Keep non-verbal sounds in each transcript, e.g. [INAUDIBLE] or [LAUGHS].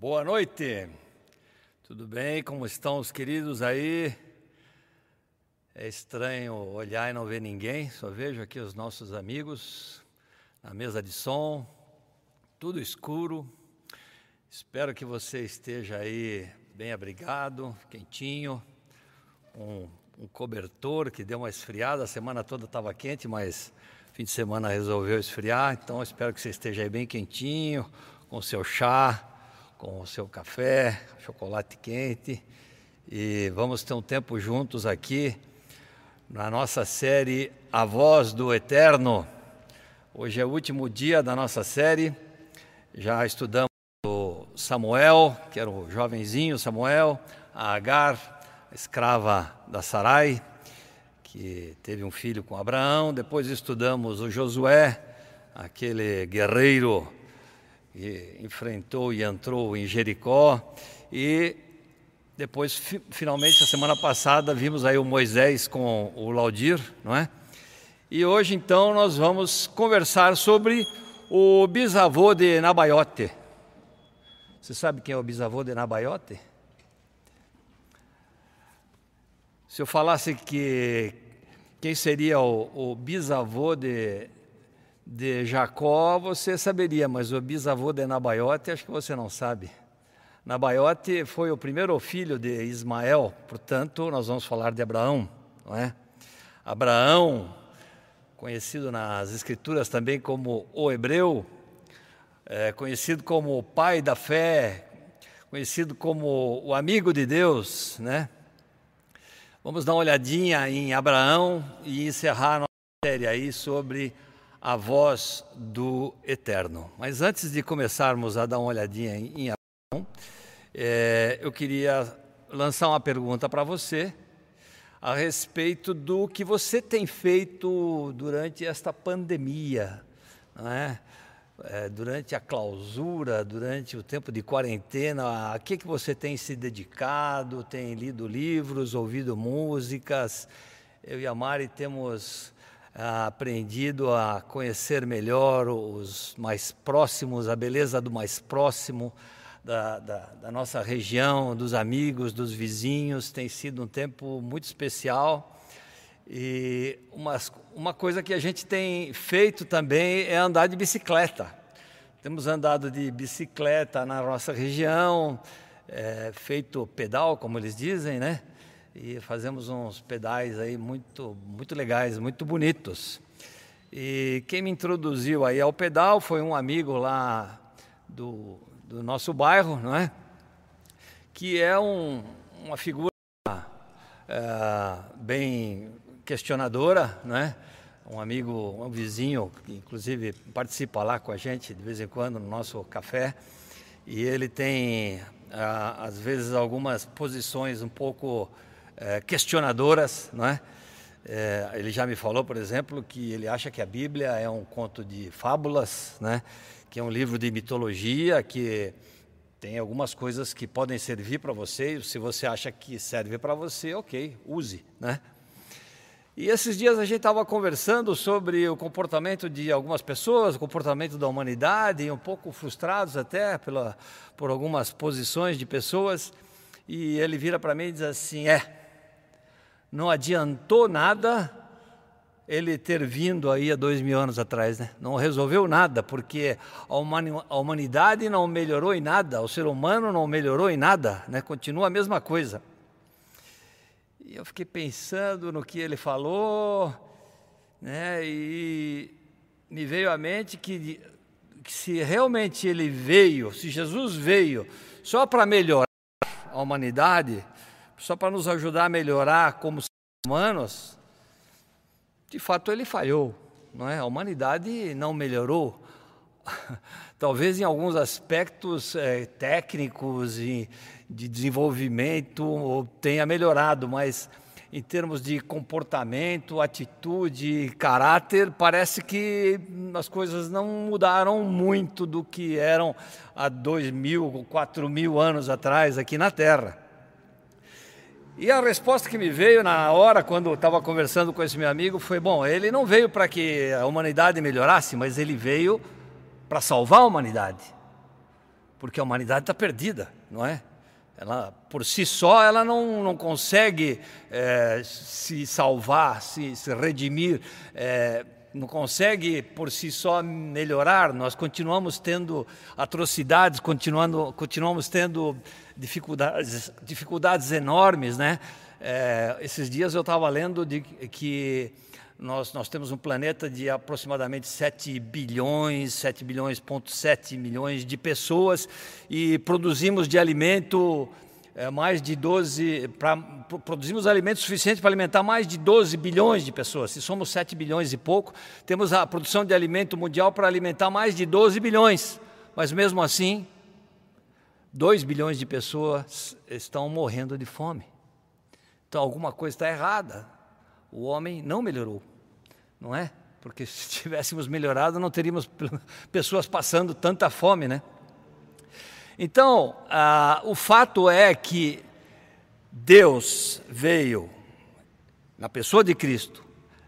Boa noite. Tudo bem? Como estão os queridos aí? É estranho olhar e não ver ninguém, só vejo aqui os nossos amigos na mesa de som, tudo escuro. Espero que você esteja aí bem abrigado, quentinho, um, um cobertor que deu uma esfriada. A semana toda estava quente, mas fim de semana resolveu esfriar. Então espero que você esteja aí bem quentinho, com seu chá, com o seu café, chocolate quente. E vamos ter um tempo juntos aqui na nossa série A Voz do Eterno. Hoje é o último dia da nossa série. Já estudamos o Samuel, que era o jovenzinho Samuel, a Agar, a escrava da Sarai, que teve um filho com Abraão. Depois estudamos o Josué, aquele guerreiro e enfrentou e entrou em Jericó e depois fi, finalmente a semana passada vimos aí o Moisés com o Laudir, não é? E hoje então nós vamos conversar sobre o bisavô de Nabaiote. Você sabe quem é o bisavô de Nabaiote? Se eu falasse que quem seria o, o bisavô de de Jacó você saberia, mas o bisavô de Nabaiote acho que você não sabe. Nabaiote foi o primeiro filho de Ismael, portanto, nós vamos falar de Abraão, não é? Abraão, conhecido nas Escrituras também como o hebreu, é, conhecido como o pai da fé, conhecido como o amigo de Deus, né? Vamos dar uma olhadinha em Abraão e encerrar a nossa série aí sobre a voz do Eterno. Mas antes de começarmos a dar uma olhadinha em Abraão, é, eu queria lançar uma pergunta para você a respeito do que você tem feito durante esta pandemia, não é? É, durante a clausura, durante o tempo de quarentena, a que, que você tem se dedicado? Tem lido livros, ouvido músicas? Eu e a Mari temos aprendido a conhecer melhor os mais próximos, a beleza do mais próximo, da, da, da, nossa região, dos amigos, dos vizinhos. Tem sido um tempo muito especial. E uma, uma coisa que a gente tem feito também é andar de bicicleta. Temos andado de bicicleta na nossa região, é, feito pedal, como eles dizem, né? E fazemos uns pedais aí muito, muito legais, muito bonitos. E quem me introduziu aí ao pedal foi um amigo lá do, do nosso bairro, não é? Que é um, uma figura é, bem questionadora, não é? Um amigo, um vizinho, que inclusive participa lá com a gente de vez em quando no nosso café. E ele tem, às vezes, algumas posições um pouco é, questionadoras, não é? é? Ele já me falou, por exemplo, que ele acha que a Bíblia é um conto de fábulas, né? Que é um livro de mitologia que tem algumas coisas que podem servir para você. Se você acha que serve para você, ok, use, né? E esses dias a gente estava conversando sobre o comportamento de algumas pessoas, o comportamento da humanidade, um pouco frustrados até pela, por algumas posições de pessoas. E ele vira para mim e diz assim: É, não adiantou nada ele ter vindo aí há dois mil anos atrás, né? Não resolveu nada, porque a humanidade não melhorou em nada, o ser humano não melhorou em nada, né? Continua a mesma coisa. E eu fiquei pensando no que ele falou, né? E me veio à mente que, que se realmente ele veio, se Jesus veio só para melhorar a humanidade, só para nos ajudar a melhorar como humanos, de fato ele falhou, não é? A humanidade não melhorou. [LAUGHS] Talvez em alguns aspectos é, técnicos e de desenvolvimento tenha melhorado, mas em termos de comportamento, atitude, caráter, parece que as coisas não mudaram muito do que eram há dois mil, quatro mil anos atrás aqui na Terra. E a resposta que me veio na hora, quando estava conversando com esse meu amigo, foi: bom, ele não veio para que a humanidade melhorasse, mas ele veio para salvar a humanidade. porque a humanidade está perdida, não é? Ela, por si só, ela não, não consegue é, se salvar, se, se redimir, é, não consegue por si só melhorar. Nós continuamos tendo atrocidades, continuando, continuamos tendo dificuldades, dificuldades enormes, né? É, esses dias eu estava lendo de que nós, nós temos um planeta de aproximadamente 7 bilhões, 7 bilhões, ponto 7 milhões de pessoas e produzimos de alimento é, mais de 12, pra, produzimos alimentos suficientes para alimentar mais de 12 bilhões de pessoas. Se somos 7 bilhões e pouco, temos a produção de alimento mundial para alimentar mais de 12 bilhões. Mas mesmo assim, 2 bilhões de pessoas estão morrendo de fome. Então alguma coisa está errada o homem não melhorou, não é? Porque se [LAUGHS] tivéssemos melhorado, não teríamos [LAUGHS] pessoas passando tanta fome, né? Então, ah, o fato é que Deus veio na pessoa de Cristo,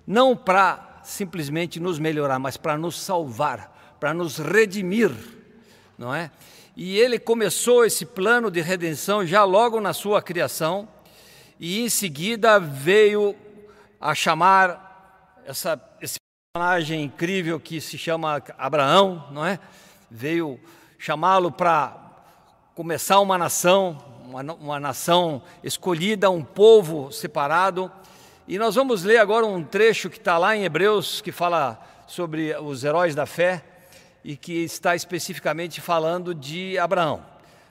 não para simplesmente nos melhorar, mas para nos salvar, para nos redimir, não é? E ele começou esse plano de redenção já logo na sua criação, e em seguida veio a chamar essa, esse personagem incrível que se chama Abraão, não é? Veio chamá-lo para começar uma nação, uma, uma nação escolhida, um povo separado. E nós vamos ler agora um trecho que está lá em Hebreus, que fala sobre os heróis da fé e que está especificamente falando de Abraão.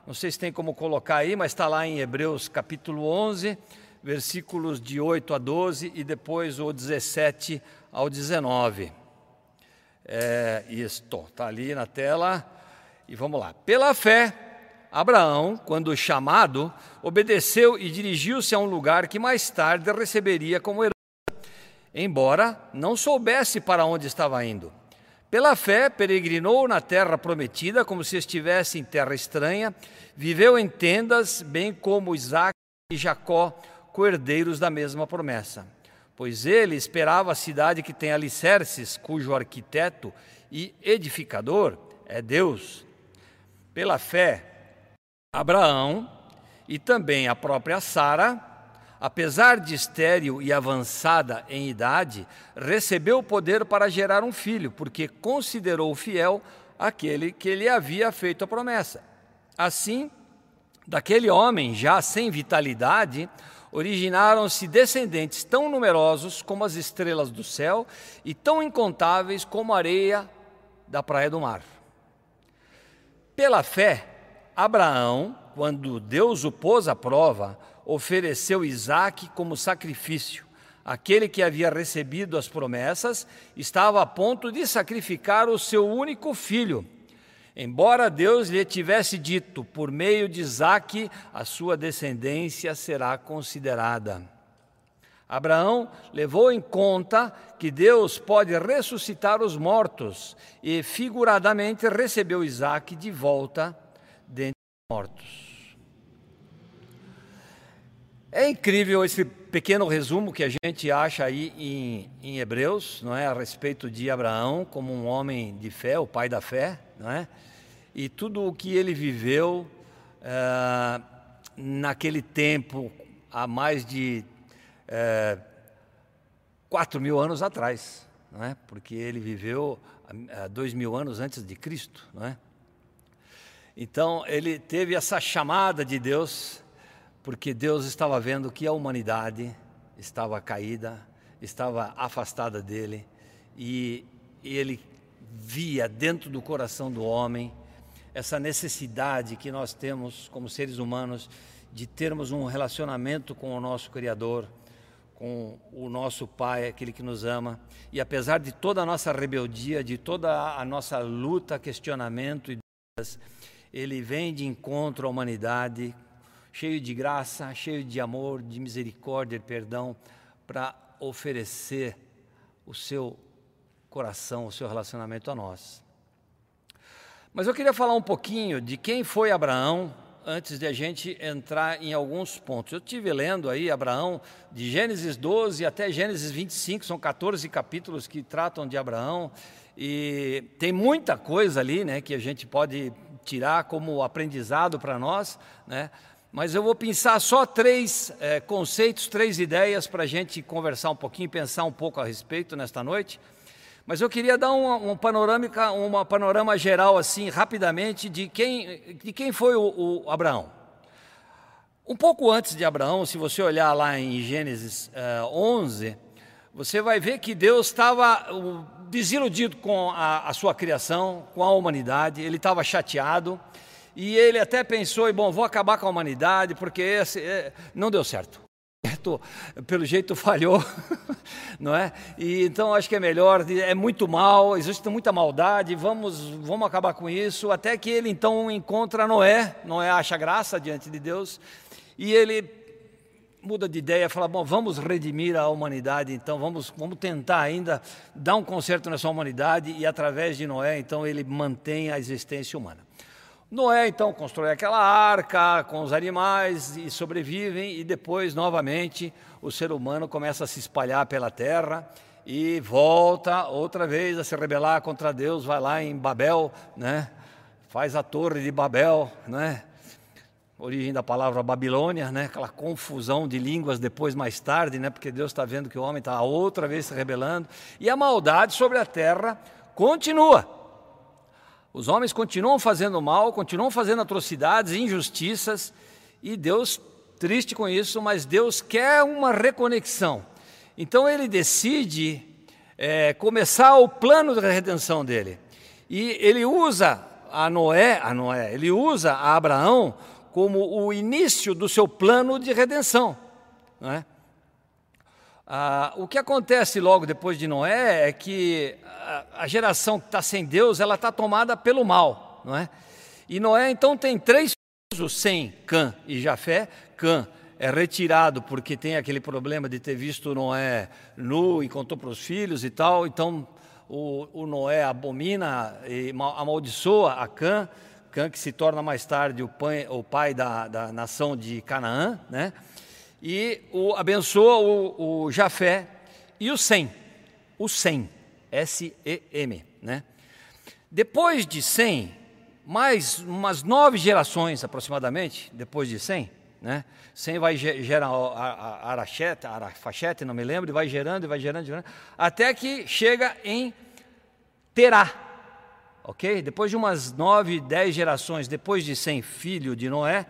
Não sei se tem como colocar aí, mas está lá em Hebreus capítulo 11, versículos de 8 a 12 e depois o 17 ao 19. É, isto, está ali na tela. E vamos lá. Pela fé, Abraão, quando chamado, obedeceu e dirigiu-se a um lugar que mais tarde receberia como herança, embora não soubesse para onde estava indo. Pela fé, peregrinou na terra prometida, como se estivesse em terra estranha, viveu em tendas, bem como Isaac e Jacó, coerdeiros da mesma promessa. Pois ele esperava a cidade que tem alicerces, cujo arquiteto e edificador é Deus. Pela fé, Abraão e também a própria Sara, apesar de estéril e avançada em idade, recebeu o poder para gerar um filho, porque considerou fiel aquele que lhe havia feito a promessa. Assim, daquele homem já sem vitalidade, originaram-se descendentes tão numerosos como as estrelas do céu e tão incontáveis como a areia da praia do mar. Pela fé, Abraão, quando Deus o pôs à prova, ofereceu Isaque como sacrifício. Aquele que havia recebido as promessas estava a ponto de sacrificar o seu único filho Embora Deus lhe tivesse dito, por meio de Isaque, a sua descendência será considerada. Abraão levou em conta que Deus pode ressuscitar os mortos e, figuradamente, recebeu Isaque de volta dentre os mortos. É incrível esse pequeno resumo que a gente acha aí em, em Hebreus, não é, a respeito de Abraão como um homem de fé, o pai da fé, não é? e tudo o que ele viveu é, naquele tempo, há mais de é, quatro mil anos atrás, não é? porque ele viveu há dois mil anos antes de Cristo. Não é? Então, ele teve essa chamada de Deus, porque Deus estava vendo que a humanidade estava caída, estava afastada dele, e ele via dentro do coração do homem essa necessidade que nós temos como seres humanos de termos um relacionamento com o nosso Criador, com o nosso Pai, aquele que nos ama. E apesar de toda a nossa rebeldia, de toda a nossa luta, questionamento e dúvidas, ele vem de encontro à humanidade, cheio de graça, cheio de amor, de misericórdia e perdão, para oferecer o seu coração, o seu relacionamento a nós. Mas eu queria falar um pouquinho de quem foi Abraão antes de a gente entrar em alguns pontos. Eu estive lendo aí Abraão de Gênesis 12 até Gênesis 25, são 14 capítulos que tratam de Abraão e tem muita coisa ali, né, que a gente pode tirar como aprendizado para nós, né? Mas eu vou pensar só três é, conceitos, três ideias para a gente conversar um pouquinho, pensar um pouco a respeito nesta noite. Mas eu queria dar uma, uma panorâmica, uma panorama geral assim, rapidamente, de quem, de quem foi o, o Abraão. Um pouco antes de Abraão, se você olhar lá em Gênesis uh, eh, 11, você vai ver que Deus estava desiludido com a, a, sua criação, com a humanidade, ele estava chateado e ele até pensou: bom, vou acabar com a humanidade porque esse, é, não deu certo. [LAUGHS] Pelo jeito falhou, [LAUGHS] não é? E então acho que é melhor, é muito mal, existe muita maldade, vamos, vamos acabar com isso. Até que ele então encontra Noé, Noé acha graça diante de Deus e ele muda de ideia, fala: bom, vamos redimir a humanidade, então vamos, vamos tentar ainda dar um conserto nessa humanidade e através de Noé, então ele mantém a existência humana. Noé então constrói aquela arca com os animais e sobrevivem, e depois, novamente, o ser humano começa a se espalhar pela terra e volta outra vez a se rebelar contra Deus, vai lá em Babel, né? faz a torre de Babel, né? Origem da palavra Babilônia, né? aquela confusão de línguas depois, mais tarde, né? porque Deus está vendo que o homem está outra vez se rebelando, e a maldade sobre a terra continua. Os homens continuam fazendo mal, continuam fazendo atrocidades, injustiças, e Deus, triste com isso, mas Deus quer uma reconexão. Então ele decide é, começar o plano de redenção dele. E ele usa a Noé, a Noé, ele usa a Abraão como o início do seu plano de redenção. Não é? Ah, o que acontece logo depois de Noé é que a, a geração que está sem Deus, ela está tomada pelo mal, não é? E Noé então tem três filhos, sem Cã e Jafé. Cã é retirado porque tem aquele problema de ter visto Noé nu e contou para os filhos e tal. Então o, o Noé abomina e amaldiçoa a Cã. Cã, que se torna mais tarde o pai, da, da, nação de Canaã, né? e o, abençoa o, o Jafé e o Sem, o Sem, S-E-M. Né? Depois de Sem, mais umas nove gerações aproximadamente, depois de Sem, né? Sem vai gerar Arachete, Arafachete, não me lembro, e vai gerando, e vai gerando, gerando, até que chega em Terá, ok? Depois de umas nove, dez gerações, depois de Sem, filho de Noé,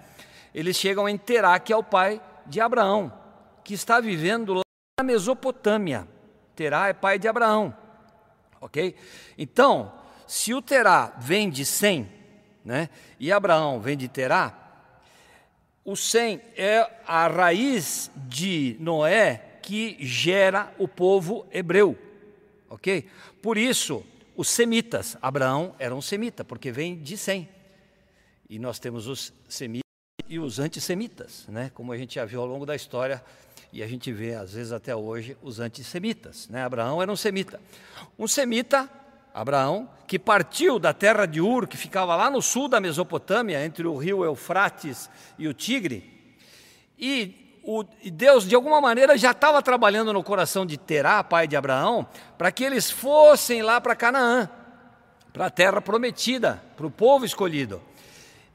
eles chegam em Terá, que é o pai de Abraão, que está vivendo lá na Mesopotâmia. Terá é pai de Abraão, ok? Então, se o Terá vem de Sem, né, e Abraão vem de Terá, o Sem é a raiz de Noé que gera o povo hebreu, ok? Por isso, os semitas, Abraão era um semita, porque vem de Sem. E nós temos os semitas e os antissemitas, né? como a gente já viu ao longo da história, e a gente vê às vezes até hoje os antissemitas. Né? Abraão era um semita. Um semita, Abraão, que partiu da terra de Ur, que ficava lá no sul da Mesopotâmia, entre o rio Eufrates e o Tigre, e o, Deus, de alguma maneira, já estava trabalhando no coração de Terá, pai de Abraão, para que eles fossem lá para Canaã, para a terra prometida, para o povo escolhido.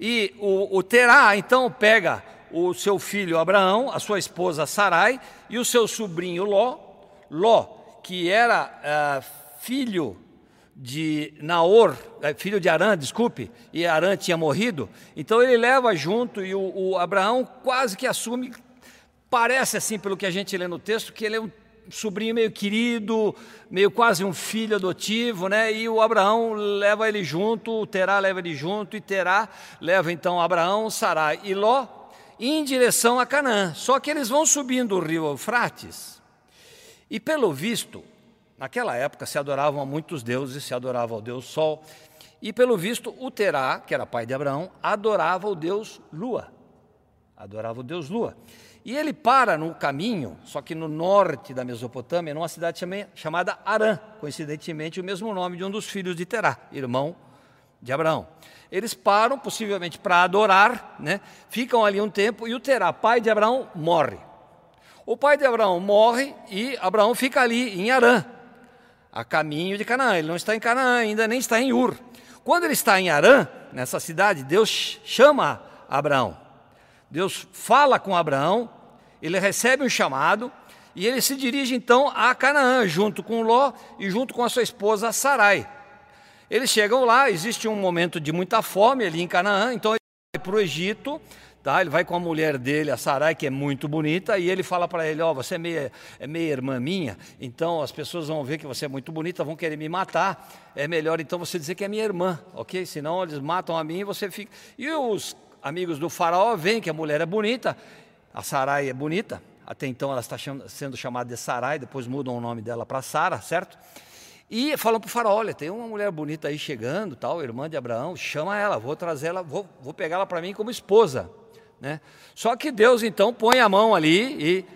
E o, o Terá, então, pega o seu filho Abraão, a sua esposa Sarai e o seu sobrinho Ló, Ló, que era uh, filho de Naor, eh, filho de Arã, desculpe, e Arã tinha morrido, então ele leva junto e o, o Abraão quase que assume Parece assim, pelo que a gente lê no texto, que ele é um sobrinho meio querido, meio quase um filho adotivo, né? E o Abraão leva ele junto, o Terá leva ele junto, e Terá leva então Abraão, Sarai e Ló em direção a Canaã. Só que eles vão subindo o rio Eufrates, e pelo visto, naquela época se adoravam a muitos deuses, se adorava ao deus Sol, e pelo visto o Terá, que era pai de Abraão, adorava o deus Lua. Adorava o deus Lua. E ele para no caminho, só que no norte da Mesopotâmia, numa cidade chamada Arã, coincidentemente o mesmo nome de um dos filhos de Terá, irmão de Abraão. Eles param, possivelmente para adorar, né? ficam ali um tempo e o Terá, pai de Abraão, morre. O pai de Abraão morre e Abraão fica ali em Arã, a caminho de Canaã. Ele não está em Canaã ainda, nem está em Ur. Quando ele está em Arã, nessa cidade, Deus chama Abraão. Deus fala com Abraão, ele recebe um chamado e ele se dirige então a Canaã, junto com Ló e junto com a sua esposa Sarai. Eles chegam lá, existe um momento de muita fome ali em Canaã, então ele vai para o Egito, tá? ele vai com a mulher dele, a Sarai, que é muito bonita, e ele fala para ele: Ó, oh, você é meia, é meia irmã minha, então as pessoas vão ver que você é muito bonita, vão querer me matar. É melhor então você dizer que é minha irmã, ok? Senão eles matam a mim e você fica. E os amigos do Faraó veem que a mulher é bonita, a Sarai é bonita, até então ela está sendo chamada de Sarai, depois mudam o nome dela para Sara, certo? E falam para o faraó, olha, tem uma mulher bonita aí chegando, tal, irmã de Abraão, chama ela, vou trazer ela, vou, vou pegá-la para mim como esposa. Né? Só que Deus então põe a mão ali e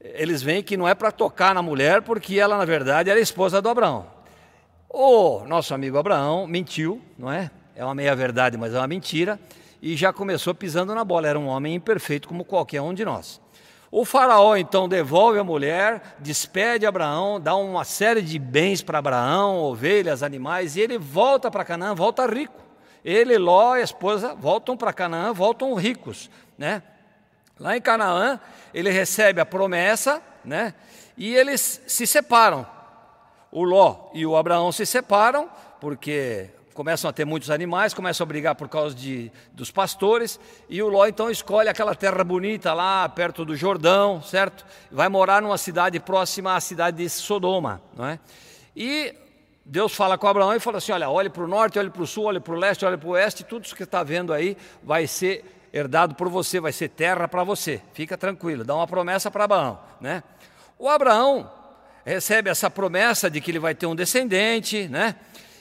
eles veem que não é para tocar na mulher, porque ela, na verdade, era esposa do Abraão. O nosso amigo Abraão mentiu, não é? É uma meia-verdade, mas é uma mentira, e já começou pisando na bola. Era um homem imperfeito como qualquer um de nós. O faraó então devolve a mulher, despede Abraão, dá uma série de bens para Abraão, ovelhas, animais, e ele volta para Canaã, volta rico. Ele, Ló e a esposa voltam para Canaã, voltam ricos, né? Lá em Canaã, ele recebe a promessa, né? E eles se separam. O Ló e o Abraão se separam, porque começam a ter muitos animais, começam a brigar por causa de, dos pastores, e o Ló então escolhe aquela terra bonita lá perto do Jordão, certo? Vai morar numa cidade próxima à cidade de Sodoma, não é? E Deus fala com Abraão e fala assim: olha, olhe para o norte, olhe para o sul, olhe para o leste, olhe para o oeste, tudo isso que está vendo aí vai ser herdado por você, vai ser terra para você. Fica tranquilo, dá uma promessa para Abraão, né? O Abraão recebe essa promessa de que ele vai ter um descendente, né?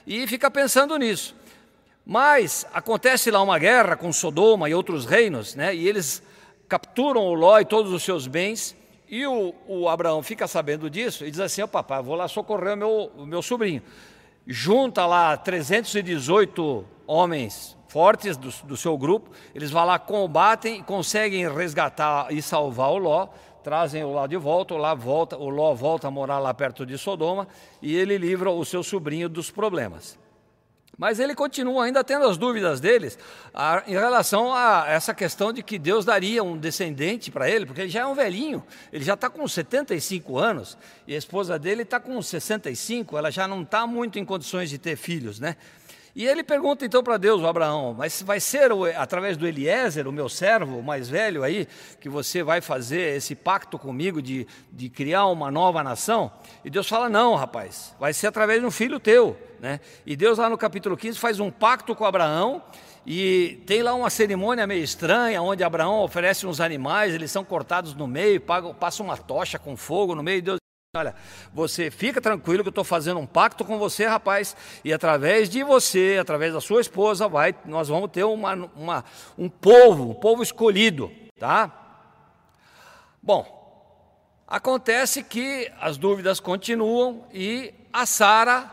E fica pensando nisso. Mas acontece lá uma guerra com Sodoma e outros reinos, né? e eles capturam o Ló e todos os seus bens, e o, o Abraão fica sabendo disso e diz assim: oh, papai, vou lá socorrer o meu, o meu sobrinho. Junta lá 318 homens fortes do, do seu grupo, eles vão lá, combatem e conseguem resgatar e salvar o Ló, trazem o Ló de volta, o Ló volta, o Ló volta a morar lá perto de Sodoma e ele livra o seu sobrinho dos problemas. Mas ele continua ainda tendo as dúvidas deles a, em relação a essa questão de que Deus daria um descendente para ele, porque ele já é um velhinho, ele já está com 75 anos e a esposa dele está com 65, ela já não está muito em condições de ter filhos, né? E ele pergunta então para Deus, Abraão, mas vai ser através do Eliezer, o meu servo, o mais velho aí, que você vai fazer esse pacto comigo de, de criar uma nova nação? E Deus fala, não, rapaz, vai ser através de um filho teu. Né? E Deus lá no capítulo 15 faz um pacto com Abraão, e tem lá uma cerimônia meio estranha, onde Abraão oferece uns animais, eles são cortados no meio, passa uma tocha com fogo no meio, e Deus Olha, você fica tranquilo que eu estou fazendo um pacto com você, rapaz, e através de você, através da sua esposa, vai, nós vamos ter uma, uma, um povo, um povo escolhido, tá? Bom, acontece que as dúvidas continuam e a Sara,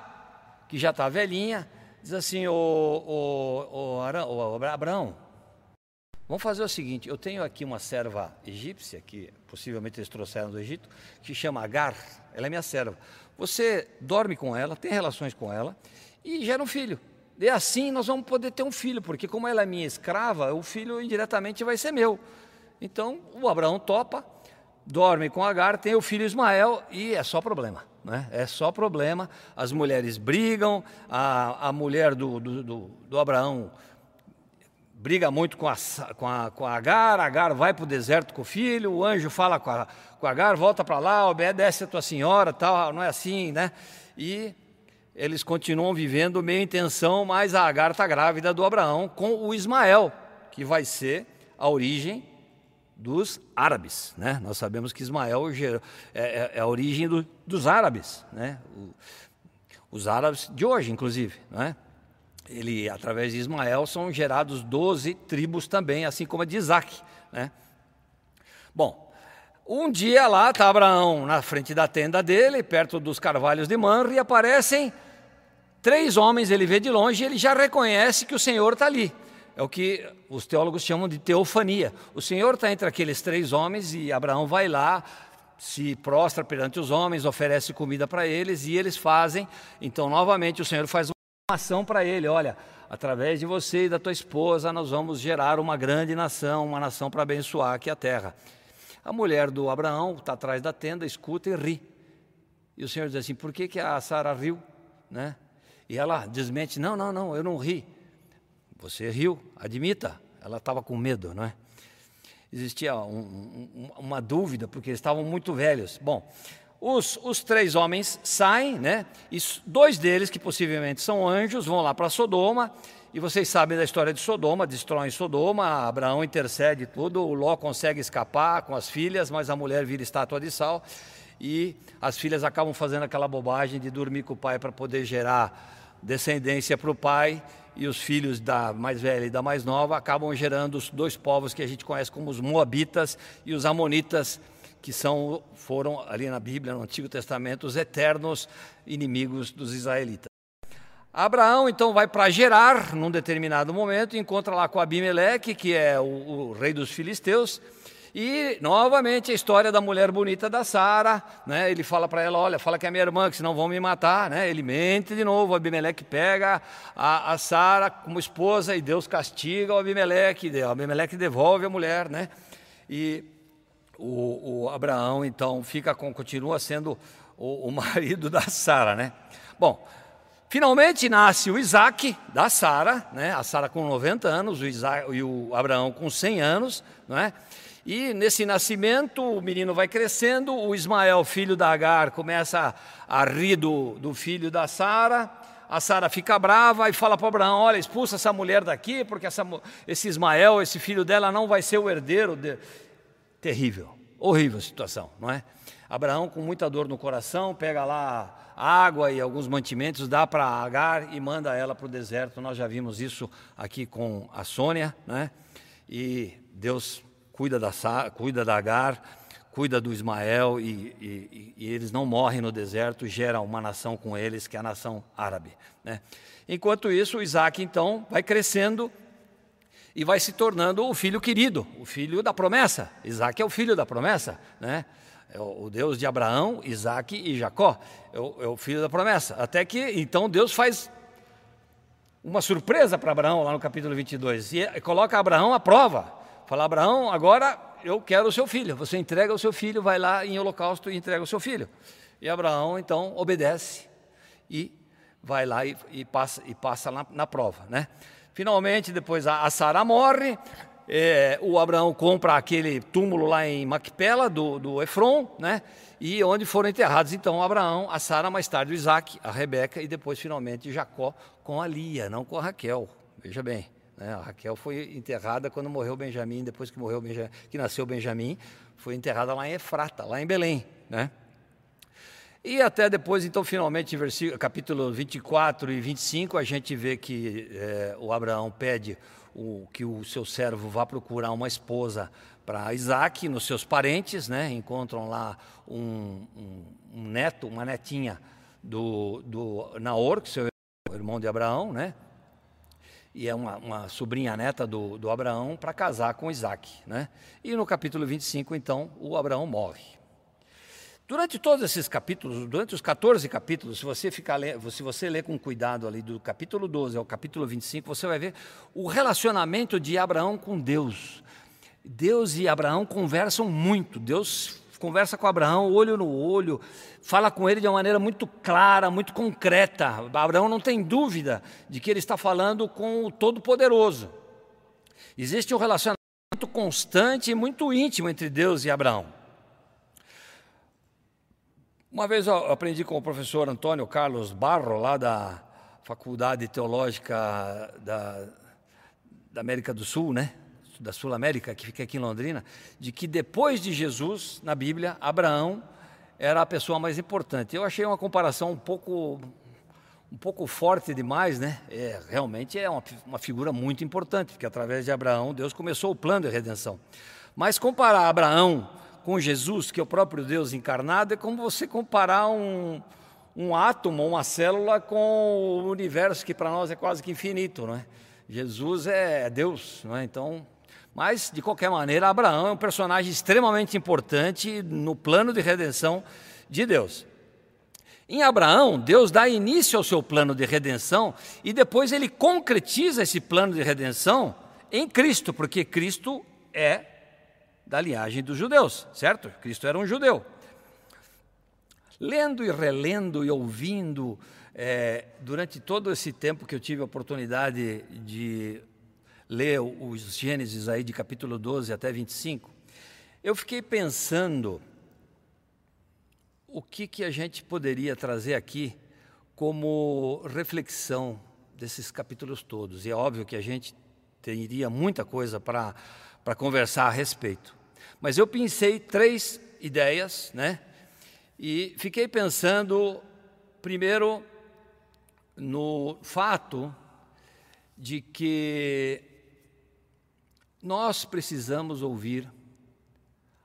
que já está velhinha, diz assim: o, o, o, o Abraão, Vamos fazer o seguinte: eu tenho aqui uma serva egípcia, que possivelmente eles trouxeram do Egito, que chama Agar, ela é minha serva. Você dorme com ela, tem relações com ela e gera um filho. E assim nós vamos poder ter um filho, porque como ela é minha escrava, o filho indiretamente vai ser meu. Então o Abraão topa, dorme com Agar, tem o filho Ismael e é só problema. Né? É só problema. As mulheres brigam, a, a mulher do, do, do, do Abraão briga muito com a, com a, com a Agar, Agar vai para o deserto com o filho, o anjo fala com a, com a Agar, volta para lá, obedece a tua senhora, tal, não é assim, né? E eles continuam vivendo meio em tensão, mas a Agar está grávida do Abraão com o Ismael, que vai ser a origem dos árabes, né? Nós sabemos que Ismael é, é, é a origem do, dos árabes, né? Os árabes de hoje, inclusive, né? Ele, através de Ismael, são gerados doze tribos também, assim como a de Isaac. Né? Bom, um dia lá está Abraão na frente da tenda dele, perto dos carvalhos de Manre, e aparecem três homens, ele vê de longe e ele já reconhece que o Senhor está ali. É o que os teólogos chamam de teofania. O Senhor está entre aqueles três homens e Abraão vai lá, se prostra perante os homens, oferece comida para eles e eles fazem. Então, novamente, o Senhor faz ação para ele, olha, através de você e da tua esposa nós vamos gerar uma grande nação, uma nação para abençoar aqui a terra. A mulher do Abraão está atrás da tenda, escuta e ri. E o Senhor diz assim: por que, que a Sara riu? Né? E ela desmente: não, não, não, eu não ri. Você riu, admita. Ela estava com medo, não é? Existia um, um, uma dúvida, porque eles estavam muito velhos. Bom, os, os, três homens saem, né? E dois deles, que possivelmente são anjos, vão lá para Sodoma. E vocês sabem da história de Sodoma, destroem Sodoma, Abraão intercede tudo, o Ló consegue escapar com as filhas, mas a mulher vira estátua de sal e as filhas acabam fazendo aquela bobagem de dormir com o pai para poder gerar descendência para o pai e os filhos da mais velha e da mais nova acabam gerando os dois povos que a gente conhece como os moabitas e os amonitas que são foram ali na Bíblia no Antigo Testamento os eternos inimigos dos israelitas Abraão então vai para Gerar num determinado momento encontra lá com Abimeleque que é o, o rei dos filisteus e, novamente, a história da mulher bonita da Sara, né? Ele fala para ela, olha, fala que é minha irmã, que senão vão me matar, né? Ele mente de novo, Abimeleque pega a, a Sara como esposa e Deus castiga o Abimeleque, o Abimeleque devolve a mulher, né? E o, o Abraão, então, fica com, continua sendo o, o [LAUGHS] marido da Sara, né? Bom, Finalmente nasce o Isaac da Sara, né? a Sara com 90 anos o Isaac, e o Abraão com 100 anos. Não é? E nesse nascimento, o menino vai crescendo, o Ismael, filho da Agar, começa a, rir do, do filho da Sara. A Sara fica brava e fala para Abraão: Olha, expulsa essa mulher daqui, porque essa, esse Ismael, esse filho dela, não vai ser o herdeiro. De... Terrível, horrível situação, não é? Abraão, com muita dor no coração, pega lá água e alguns mantimentos, dá para Agar e manda ela para o deserto. Nós já vimos isso aqui com a Sônia, né? E Deus cuida da, cuida da Agar, cuida do Ismael e, e, e, eles não morrem no deserto, gera uma nação com eles, que é a nação árabe. Né? Enquanto isso, Isaac então vai crescendo e vai se tornando o filho querido, o filho da promessa. Isaac é o filho da promessa, né? É o Deus de Abraão, Isaac e Jacó, é o, é o filho da promessa. Até que então Deus faz uma surpresa para Abraão lá no capítulo 22 e coloca Abraão à prova. Fala, Abraão, agora eu quero o seu filho. Você entrega o seu filho, vai lá em holocausto e entrega o seu filho. E Abraão, então, obedece e vai lá e, e passa, e passa na, na, prova. Né? Finalmente, depois a, Sara morre, é, o Abraão compra aquele túmulo lá em Macpela, do, do Efron, né? e onde foram enterrados então Abraão, a Sara, mais tarde o Isaac, a Rebeca e depois finalmente Jacó com a Lia, não com a Raquel. Veja bem. Né? A Raquel foi enterrada quando morreu Benjamim, depois que morreu Benjamim, que nasceu Benjamim, foi enterrada lá em Efrata, lá em Belém, né? E até depois, então, finalmente, versículo, capítulo 24 e 25, a gente vê que é, o Abraão pede o, que o seu servo vá procurar uma esposa para Isaac, nos seus parentes, né? Encontram lá um, um, um neto, uma netinha do, do Naor, que o irmão de Abraão, né? e é uma, uma sobrinha neta do, do Abraão para casar com Isaac. Né? E no capítulo 25, então, o Abraão morre. Durante todos esses capítulos, durante os 14 capítulos, se você, ficar, se você ler com cuidado ali do capítulo 12 ao capítulo 25, você vai ver o relacionamento de Abraão com Deus. Deus e Abraão conversam muito. Deus conversa com Abraão olho no olho, fala com ele de uma maneira muito clara, muito concreta. Abraão não tem dúvida de que ele está falando com o Todo-Poderoso. Existe um relacionamento constante e muito íntimo entre Deus e Abraão. Uma vez eu aprendi com o professor Antônio Carlos Barro, lá da Faculdade Teológica da, da América do Sul, né? da Sul América, que fica aqui em Londrina, de que depois de Jesus, na Bíblia, Abraão era a pessoa mais importante. Eu achei uma comparação um pouco um pouco forte demais, né? É, realmente é uma, uma figura muito importante, porque através de Abraão Deus começou o plano de redenção. Mas comparar Abraão com Jesus, que é o próprio Deus encarnado, é como você comparar um, um átomo, uma célula com o universo que para nós é quase que infinito, não é? Jesus é Deus, não é? Então mas, de qualquer maneira, Abraão é um personagem extremamente importante no plano de redenção de Deus. Em Abraão, Deus dá início ao seu plano de redenção e depois ele concretiza esse plano de redenção em Cristo, porque Cristo é da linhagem dos judeus, certo? Cristo era um judeu. Lendo e relendo e ouvindo, é, durante todo esse tempo que eu tive a oportunidade de ler os Gênesis aí de capítulo 12 até 25, eu fiquei pensando o que, que a gente poderia trazer aqui como reflexão desses capítulos todos. E é óbvio que a gente teria muita coisa para conversar a respeito. Mas eu pensei três ideias, né? E fiquei pensando, primeiro, no fato de que nós precisamos ouvir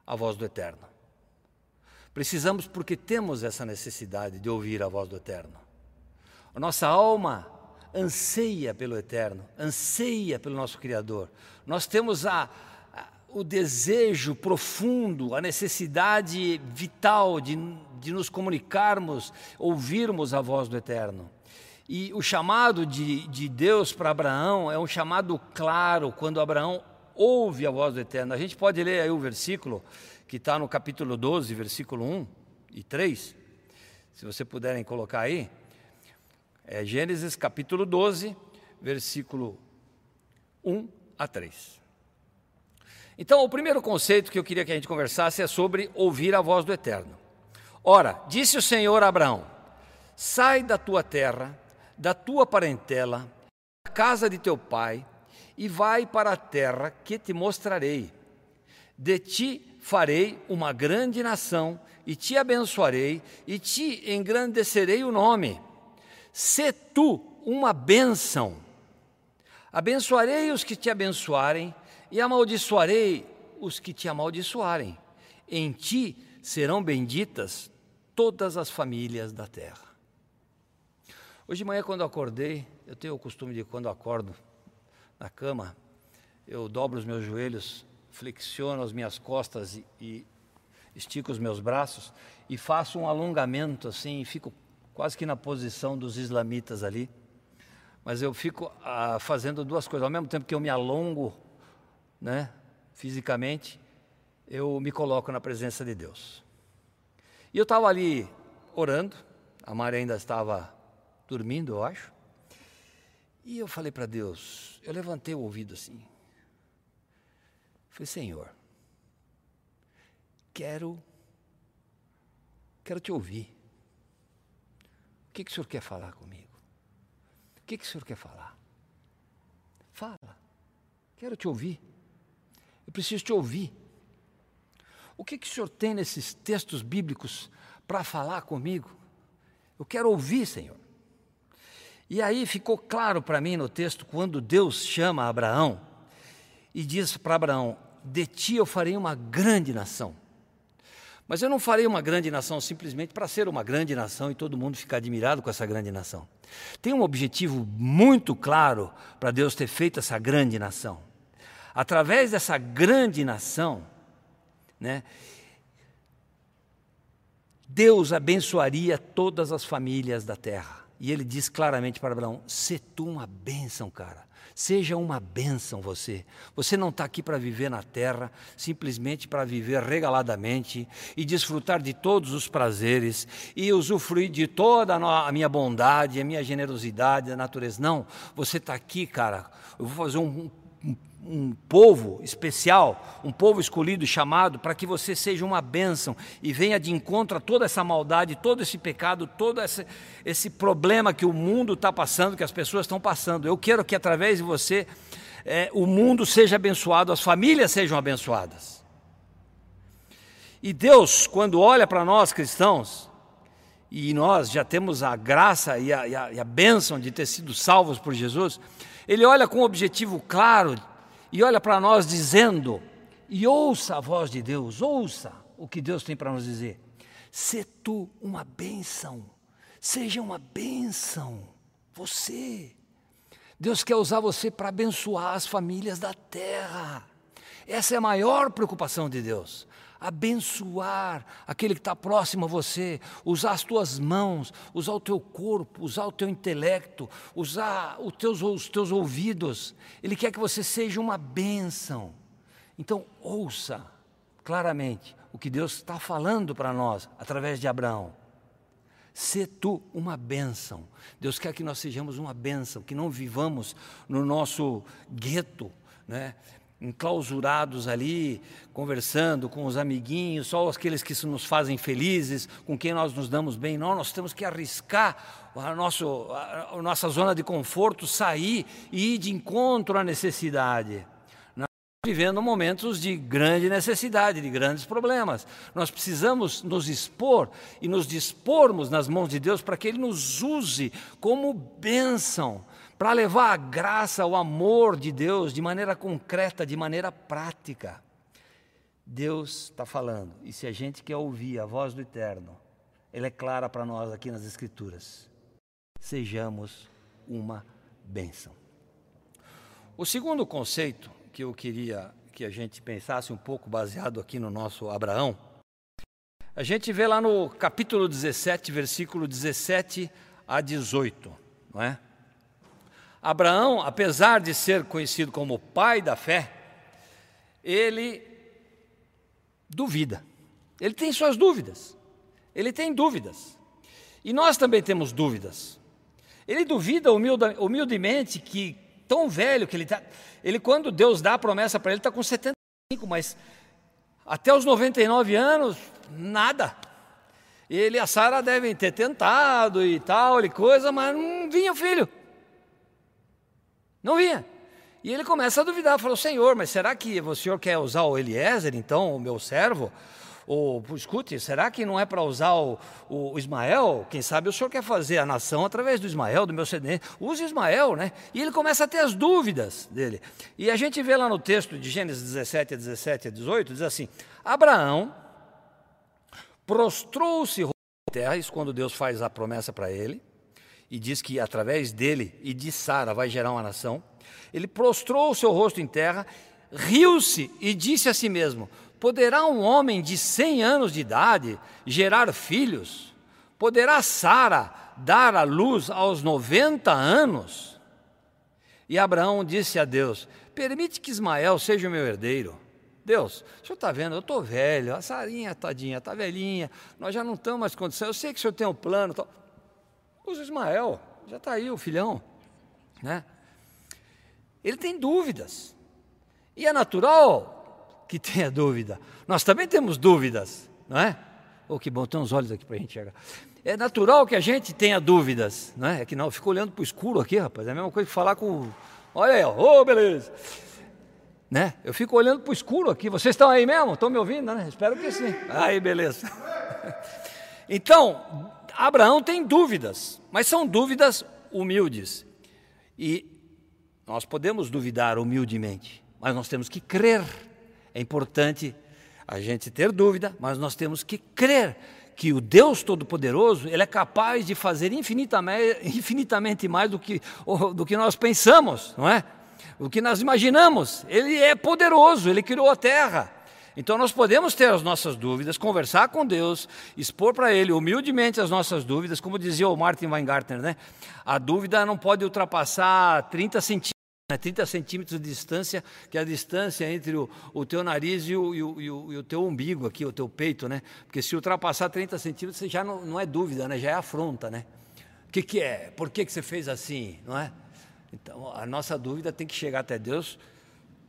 a voz do Eterno. Precisamos porque temos essa necessidade de ouvir a voz do Eterno. A nossa alma anseia pelo Eterno, anseia pelo nosso Criador. Nós temos a, o desejo profundo, a necessidade vital de, de nos comunicarmos, ouvirmos a voz do Eterno. E o chamado de, de Deus para Abraão é um chamado claro, quando Abraão ouve a voz do Eterno. A gente pode ler aí o versículo que está no capítulo 12, versículo 1 e 3, se você puderem colocar aí. É Gênesis capítulo 12, versículo 1 a 3. Então, o primeiro conceito que eu queria que a gente conversasse é sobre ouvir a voz do Eterno. Ora, disse o Senhor a Abraão: Sai da tua terra da tua parentela, da casa de teu pai, e vai para a terra que te mostrarei. De ti farei uma grande nação, e te abençoarei, e te engrandecerei o nome. Se tu uma bênção. Abençoarei os que te abençoarem, e amaldiçoarei os que te amaldiçoarem. Em ti serão benditas todas as famílias da terra. Hoje de manhã, quando acordei, eu tenho o costume de, quando acordo na cama, eu dobro os meus joelhos, flexiono as minhas costas e, e estico os meus braços e faço um alongamento assim, fico quase que na posição dos islamitas ali. Mas eu fico ah, fazendo duas coisas. Ao mesmo tempo que eu me alongo né, fisicamente, eu me coloco na presença de Deus. E eu estava ali orando, a Maria ainda estava dormindo, eu acho. E eu falei para Deus, eu levantei o ouvido assim. Falei, Senhor, quero, quero te ouvir. O que, que o Senhor quer falar comigo? O que, que o Senhor quer falar? Fala, quero te ouvir. Preciso te ouvir. O que, que o Senhor tem nesses textos bíblicos para falar comigo? Eu quero ouvir, Senhor. E aí ficou claro para mim no texto quando Deus chama Abraão e diz para Abraão: De ti eu farei uma grande nação. Mas eu não farei uma grande nação simplesmente para ser uma grande nação e todo mundo ficar admirado com essa grande nação. Tem um objetivo muito claro para Deus ter feito essa grande nação. Através dessa grande nação, né, Deus abençoaria todas as famílias da terra. E ele diz claramente para Abraão: Se tu uma bênção, cara. Seja uma bênção você. Você não está aqui para viver na terra, simplesmente para viver regaladamente e desfrutar de todos os prazeres e usufruir de toda a minha bondade, a minha generosidade, a natureza. Não, você está aqui, cara. Eu vou fazer um, um povo especial, um povo escolhido e chamado para que você seja uma bênção e venha de encontro a toda essa maldade, todo esse pecado, todo esse, esse problema que o mundo está passando, que as pessoas estão passando. Eu quero que através de você é, o mundo seja abençoado, as famílias sejam abençoadas. E Deus, quando olha para nós cristãos, e nós já temos a graça e a, e a, e a bênção de ter sido salvos por Jesus, Ele olha com um objetivo claro e olha para nós dizendo, e ouça a voz de Deus, ouça o que Deus tem para nos dizer. Se tu uma bênção, seja uma bênção, você. Deus quer usar você para abençoar as famílias da terra. Essa é a maior preocupação de Deus. Abençoar aquele que está próximo a você, usar as tuas mãos, usar o teu corpo, usar o teu intelecto, usar os teus, os teus ouvidos. Ele quer que você seja uma bênção. Então, ouça claramente o que Deus está falando para nós através de Abraão. Se tu uma bênção. Deus quer que nós sejamos uma bênção, que não vivamos no nosso gueto, né? Enclausurados ali, conversando com os amiguinhos, só aqueles que nos fazem felizes, com quem nós nos damos bem. Não, nós temos que arriscar a, nosso, a, nossa zona de conforto, sair e ir de encontro à necessidade vivendo momentos de grande necessidade, de grandes problemas. Nós precisamos nos expor e nos dispormos nas mãos de Deus para que Ele nos use como bênção, para levar a graça, o amor de Deus de maneira concreta, de maneira prática. Deus está falando, e se a gente quer ouvir a voz do Eterno, Ele é clara para nós aqui nas Escrituras. Sejamos uma bênção. O segundo conceito que eu queria que a gente pensasse um pouco baseado aqui no nosso Abraão. A gente vê lá no capítulo 17, versículo 17 a 18, não é? Abraão, apesar de ser conhecido como pai da fé, ele duvida. Ele tem suas dúvidas. Ele tem dúvidas. E nós também temos dúvidas. Ele duvida humildemente que tão velho que ele está. Ele, quando Deus dá a promessa para ele, está com 75, mas até os 99 anos, nada. Ele e a Sara devem ter tentado e tal, e coisa, mas não vinha o filho. Não vinha. E ele começa a duvidar, falou: Senhor, mas será que o senhor quer usar o Eliezer, então, o meu servo? Ou, escute, será que não é para usar o, o, Ismael? Quem sabe o senhor quer fazer a nação através do Ismael, do meu CD? Use Ismael, né? E ele começa a ter as dúvidas dele. E a gente vê lá no texto de Gênesis 17 a 17 a 18, diz assim: Abraão prostrou-se terra, isso quando Deus faz a promessa para ele, e diz que através dele e de Sara vai gerar uma nação. Ele prostrou o seu rosto em terra, riu-se e disse a si mesmo: Poderá um homem de 100 anos de idade gerar filhos? Poderá Sara dar a luz aos 90 anos? E Abraão disse a Deus: Permite que Ismael seja o meu herdeiro. Deus, o senhor está vendo, eu estou velho, a Sarinha, tadinha, está velhinha, nós já não estamos mais condições, eu sei que o senhor tem um plano. Usa Ismael, já está aí o filhão. Né? Ele tem dúvidas. E é natural que tenha dúvida. Nós também temos dúvidas, não é? Oh, que bom, tem uns olhos aqui para a gente enxergar. É natural que a gente tenha dúvidas, não é? É que não, fico olhando para o escuro aqui, rapaz. É a mesma coisa que falar com. Olha aí, ô, oh, beleza. Né? Eu fico olhando para o escuro aqui. Vocês estão aí mesmo? Estão me ouvindo, né? Espero que sim. Aí, beleza. [LAUGHS] Então, Abraão tem dúvidas, mas são dúvidas humildes. E nós podemos duvidar humildemente, mas nós temos que crer é importante a gente ter dúvida, mas nós temos que crer que o Deus Todo-Poderoso ele é capaz de fazer infinitamente, infinitamente mais do que, do que nós pensamos, não é? O que nós imaginamos. Ele é poderoso, ele criou a terra. Então nós podemos ter as nossas dúvidas, conversar com Deus, expor para Ele humildemente as nossas dúvidas, como dizia o Martin Weingartner, né? A dúvida não pode ultrapassar 30 centímetros. 30 centímetros de distância, que é a distância entre o, o teu nariz e o, e, o, e o, teu umbigo aqui, o teu peito, né? Porque se ultrapassar 30 centímetros, você já não, não é dúvida, né? Já é afronta, né? O que, que é? Por que, que você fez assim, não é? Então, a nossa dúvida tem que chegar até Deus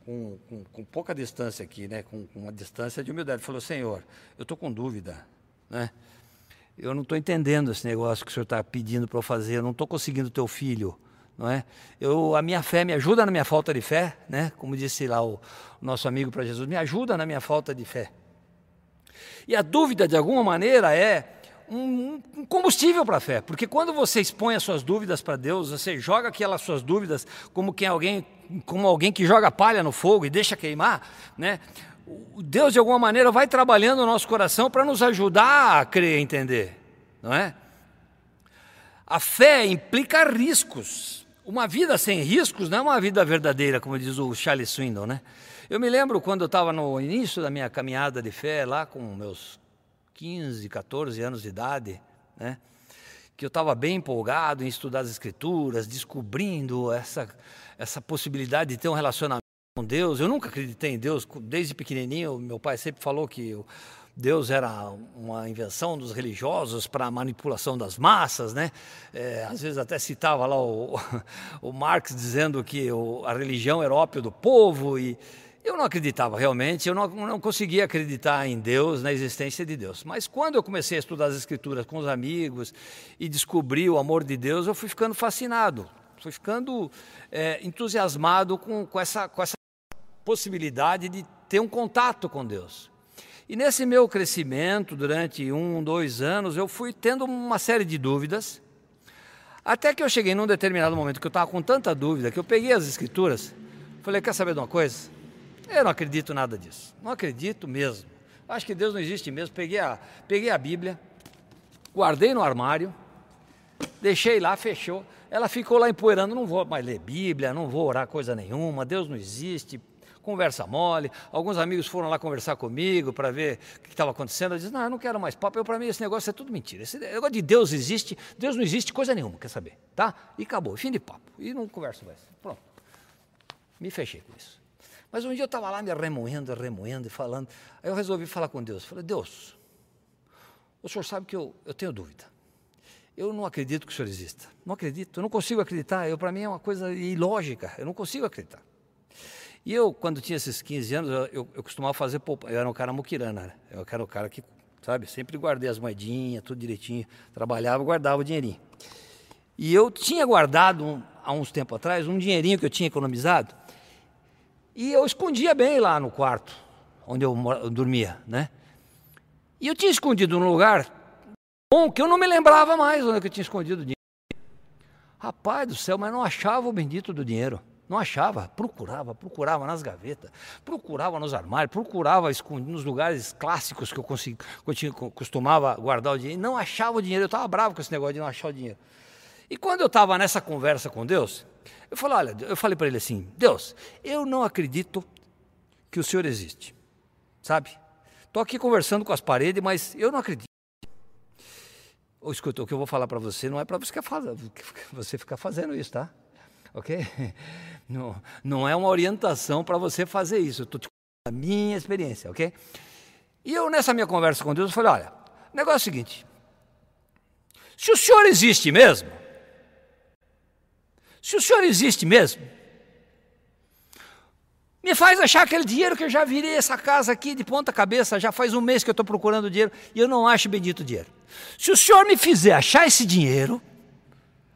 com, com, com pouca distância aqui, né? Com, com, uma distância de humildade. Falou, Senhor, eu estou com dúvida, né? Eu não estou entendendo esse negócio que o Senhor está pedindo para eu fazer, eu não estou conseguindo teu filho não é? Eu, a minha fé me ajuda na minha falta de fé, né? Como disse lá o, nosso amigo para Jesus, me ajuda na minha falta de fé. E a dúvida, de alguma maneira, é um combustível para a fé, porque quando você expõe as suas dúvidas para Deus, você joga aquelas suas dúvidas como quem alguém, como alguém que joga palha no fogo e deixa queimar, né? Deus de alguma maneira vai trabalhando no nosso coração para nos ajudar a crer e entender, não é? A fé implica riscos. uma vida sem riscos não é uma vida verdadeira, como diz o Charles Swindoll, né? Eu me lembro quando eu estava no início da minha caminhada de fé, lá com meus 15, 14 anos de idade, né? Que eu estava bem empolgado em estudar as Escrituras, descobrindo essa, essa possibilidade de ter um relacionamento com Deus. Eu nunca acreditei em Deus, desde pequenininho, meu pai sempre falou que Deus era uma invenção dos religiosos para manipulação das massas, né? É, às vezes até citava lá o, [LAUGHS] o Marx dizendo que o, a religião era ópio do povo e eu não acreditava realmente, eu não, não conseguia acreditar em Deus, na existência de Deus. Mas quando eu comecei a estudar as Escrituras com os amigos e descobri o amor de Deus, eu fui ficando fascinado, fui ficando é, entusiasmado com, com, essa, com essa possibilidade de ter um contato com Deus. E nesse meu crescimento, durante um, dois anos, eu fui tendo uma série de dúvidas, até que eu cheguei num determinado momento que eu estava com tanta dúvida, que eu peguei as escrituras, falei, quer saber de uma coisa? Eu não acredito nada disso, não acredito mesmo. Acho que Deus não existe mesmo. Peguei a, peguei a Bíblia, guardei no armário, deixei lá, fechou. Ela ficou lá empoeirando, não vou mais ler Bíblia, não vou orar coisa nenhuma, Deus não existe, conversa mole. Alguns amigos foram lá conversar comigo para ver o que estava acontecendo. Eu disse: Não, eu não quero mais papo. Para mim, esse negócio é tudo mentira. Esse negócio de Deus existe, Deus não existe coisa nenhuma, quer saber? Tá? E acabou, fim de papo. E não converso mais. Pronto. Me fechei com isso. Mas um dia eu estava lá me remoendo, remoendo e falando. Aí eu resolvi falar com Deus. Falei: Deus, o senhor sabe que eu, eu tenho dúvida. Eu não acredito que o senhor exista. Não acredito, eu não consigo acreditar. Eu, para mim, é uma coisa ilógica. Eu não consigo acreditar. E eu, quando tinha esses 15 anos, eu, eu costumava fazer poupança. Eu era um cara muquirana, né? Eu era o cara que, sabe, sempre guardei as moedinhas, tudo direitinho. Trabalhava, guardava o dinheirinho. E eu tinha guardado, um, há uns tempos atrás, um dinheirinho que eu tinha economizado. E eu escondia bem lá no quarto, onde eu, dormia, né? E eu tinha escondido num lugar bom que eu não me lembrava mais onde eu tinha escondido o dinheiro. Rapaz do céu, mas não achava o bendito do dinheiro. Não achava, procurava, procurava nas gavetas, procurava nos armários, procurava nos lugares clássicos que eu, consegui, que eu costumava guardar o dinheiro, não achava o dinheiro, eu estava bravo com esse negócio de não achar o dinheiro. E quando eu estava nessa conversa com Deus, eu falei, olha, eu falei para ele assim, Deus, eu não acredito que o Senhor existe, sabe? Estou aqui conversando com as paredes, mas eu não acredito. Ou escuta, o que eu vou falar para você não é para [LAUGHS] você ficar fazendo isso, tá? Ok? [LAUGHS] Não, não é uma orientação para você fazer isso. Estou te contando a minha experiência, ok? E eu, nessa minha conversa com Deus, eu falei: olha, o negócio é o seguinte. Se o senhor existe mesmo, se o senhor existe mesmo, me faz achar aquele dinheiro que eu já virei essa casa aqui de ponta cabeça, já faz um mês que eu estou procurando dinheiro e eu não acho bendito dinheiro. Se o senhor me fizer achar esse dinheiro,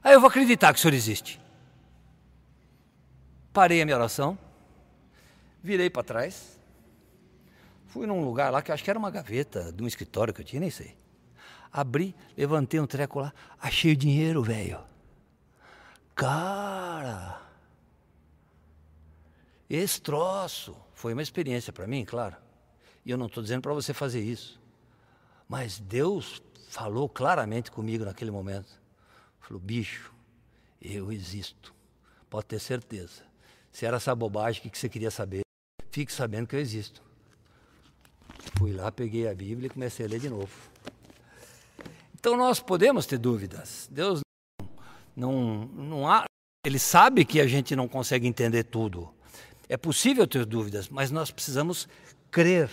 aí eu vou acreditar que o senhor existe. Parei a minha oração, virei para trás, fui num lugar lá que acho que era uma gaveta de um escritório que eu tinha, nem sei. Abri, levantei um treco lá, achei o dinheiro, velho. Cara, esse troço foi uma experiência para mim, claro. E eu não estou dizendo para você fazer isso. Mas Deus falou claramente comigo naquele momento. Falou, bicho, eu existo. Pode ter certeza. Se era essa bobagem que você queria saber, fique sabendo que eu existo. Fui lá, peguei a Bíblia e comecei a ler de novo. Então nós podemos ter dúvidas. Deus não, não, há. Ele sabe que a gente não consegue entender tudo. É possível ter dúvidas, mas nós precisamos crer.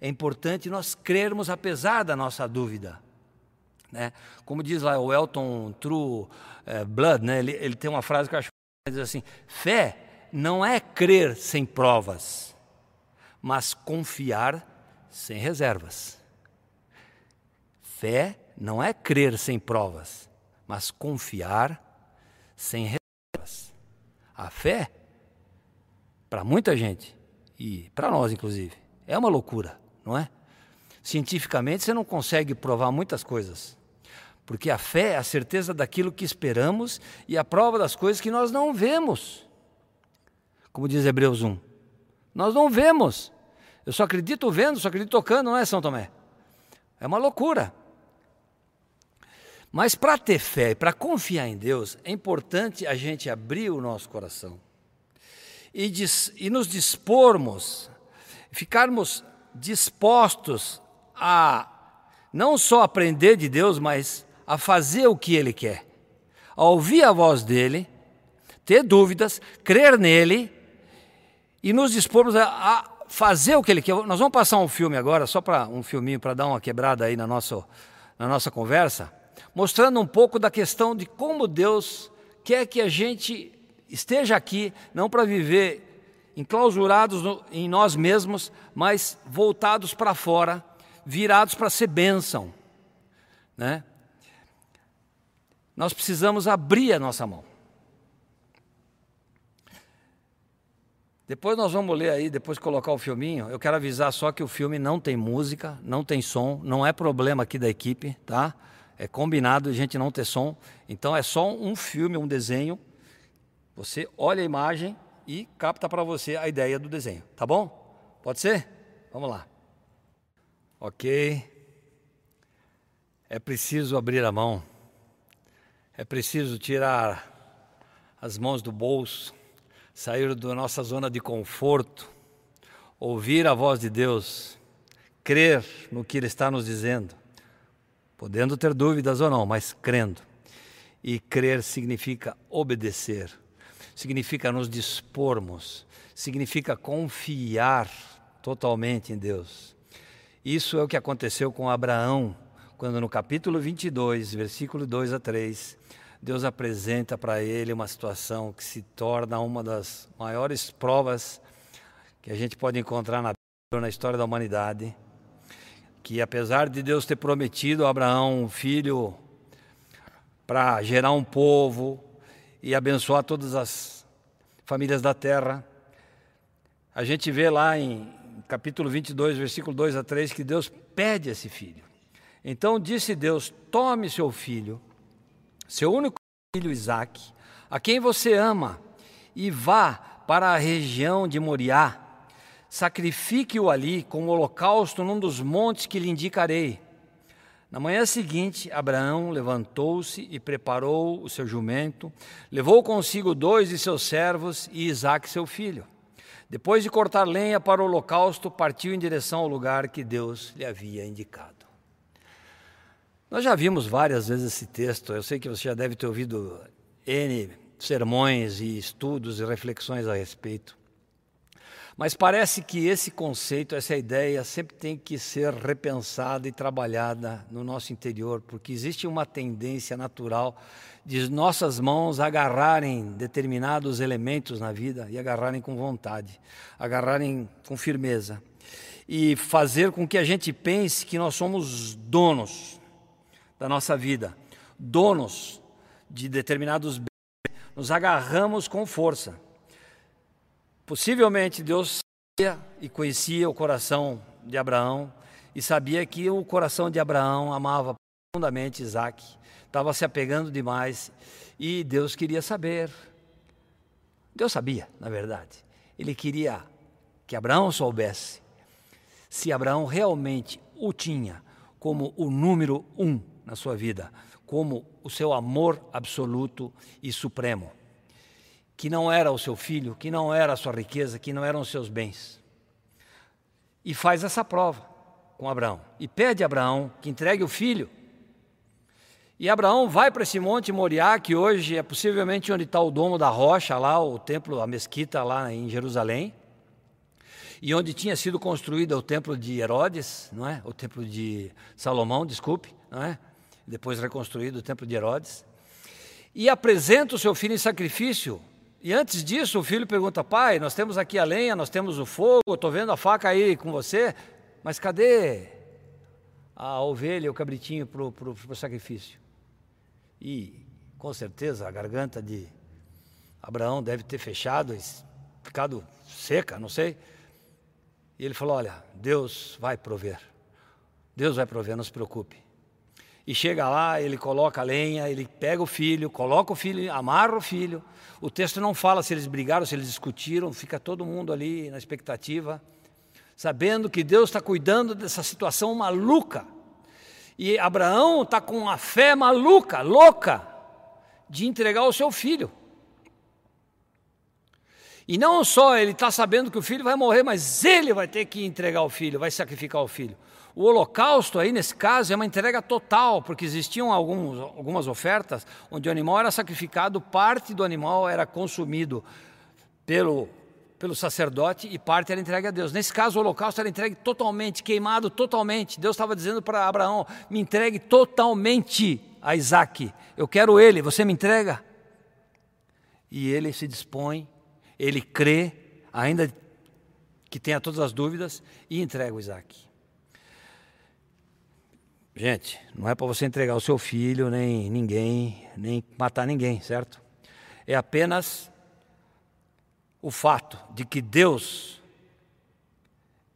É importante nós crermos apesar da nossa dúvida. Né? Como diz lá o Elton True eh, Blood, né? ele, ele tem uma frase que eu acho que diz assim: fé não é crer sem provas, mas confiar sem reservas. Fé não é crer sem provas, mas confiar sem reservas. A fé, para muita gente, e para nós inclusive, é uma loucura, não é? Cientificamente você não consegue provar muitas coisas. Porque a fé é a certeza daquilo que esperamos e a prova das coisas que nós não vemos como diz Hebreus 1. Nós não vemos. Eu só acredito vendo, só acredito tocando, não é, São Tomé? É uma loucura. Mas para ter fé e para confiar em Deus, é importante a gente abrir o nosso coração e, dis, e nos dispormos, ficarmos dispostos a não só aprender de Deus, mas a fazer o que Ele quer, a ouvir a voz dele, ter dúvidas, crer nele e nos dispormos a, a fazer o que Ele quer. Nós vamos passar um filme agora, só para um filminho para dar uma quebrada aí na nossa, na nossa conversa mostrando um pouco da questão de como Deus quer que a gente esteja aqui, não para viver enclausurados no, em nós mesmos, mas voltados para fora, virados para ser bênção. Né? Nós precisamos abrir a nossa mão. Depois nós vamos ler aí, depois colocar o filminho. Eu quero avisar só que o filme não tem música, não tem som, não é problema aqui da equipe, tá? É combinado a gente não ter som. Então é só um filme, um desenho. Você olha a imagem e capta para você a ideia do desenho, tá bom? Pode ser? Vamos lá. Ok. É preciso abrir a mão. É preciso tirar as mãos do bolso, sair da nossa zona de conforto, ouvir a voz de Deus, crer no que Ele está nos dizendo podendo ter dúvidas ou não, mas crendo. E crer significa obedecer, significa nos dispormos, significa confiar totalmente em Deus. Isso é o que aconteceu com Abraão, quando no capítulo 22, versículo 2 a 3, Deus apresenta para ele uma situação que se torna uma das maiores provas que a gente pode encontrar na Bíblia, na história da humanidade que apesar de Deus ter prometido a Abraão um filho para gerar um povo e abençoar todas as famílias da terra, a gente vê lá em capítulo 22, versículo 2 a 3, que Deus pede esse filho. Então disse Deus: Tome seu filho, seu único filho Isaque, a quem você ama, e vá para a região de Moriá sacrifique-o ali como holocausto num dos montes que lhe indicarei. Na manhã seguinte, Abraão levantou-se e preparou o seu jumento, levou consigo dois de seus servos e Isaque, seu filho. Depois de cortar lenha para o holocausto, partiu em direção ao lugar que Deus lhe havia indicado. Nós já vimos várias vezes esse texto, eu sei que você já deve ter ouvido N sermões e estudos e reflexões a respeito. Mas parece que esse conceito, essa ideia, sempre tem que ser repensada e trabalhada no nosso interior, porque existe uma tendência natural de nossas mãos agarrarem determinados elementos na vida e agarrarem com vontade, agarrarem com firmeza e fazer com que a gente pense que nós somos donos da nossa vida, donos de determinados bens, nos agarramos com força. Possivelmente Deus sabia e conhecia o coração de Abraão e sabia que o coração de Abraão amava profundamente Isaac, estava se apegando demais e Deus queria saber. Deus sabia, na verdade. Ele queria que Abraão soubesse se Abraão realmente o tinha como o número um na sua vida, como o seu amor absoluto e supremo que não era o seu filho, que não era a sua riqueza, que não eram os seus bens. E faz essa prova com Abraão. E pede a Abraão que entregue o filho. E Abraão vai para esse monte Moriá, que hoje é possivelmente onde está o domo da rocha, lá, o templo, a mesquita lá em Jerusalém. E onde tinha sido construído o templo de Herodes, não é? O templo de Salomão, desculpe, não é? Depois reconstruído o templo de Herodes. E apresenta o seu filho em sacrifício e antes disso, o filho pergunta: Pai, nós temos aqui a lenha, nós temos o fogo, estou vendo a faca aí com você, mas cadê a ovelha, o cabritinho para o sacrifício? E com certeza a garganta de Abraão deve ter fechado, ficado seca, não sei. E ele falou: Olha, Deus vai prover. Deus vai prover, não se preocupe. E chega lá, ele coloca a lenha, ele pega o filho, coloca o filho, amarra o filho. O texto não fala se eles brigaram, se eles discutiram, fica todo mundo ali na expectativa, sabendo que Deus está cuidando dessa situação maluca. E Abraão está com uma fé maluca, louca, de entregar o seu filho. E não só ele está sabendo que o filho vai morrer, mas ele vai ter que entregar o filho, vai sacrificar o filho. O holocausto aí, nesse caso, é uma entrega total, porque existiam alguns, algumas ofertas onde o animal era sacrificado, parte do animal era consumido pelo, pelo sacerdote e parte era entregue a Deus. Nesse caso, o holocausto era entregue totalmente, queimado totalmente. Deus estava dizendo para Abraão: me entregue totalmente a Isaac. Eu quero ele, você me entrega? E ele se dispõe, ele crê, ainda que tenha todas as dúvidas, e entrega o Isaac. Gente, não é para você entregar o seu filho, nem ninguém, nem matar ninguém, certo? É apenas o fato de que Deus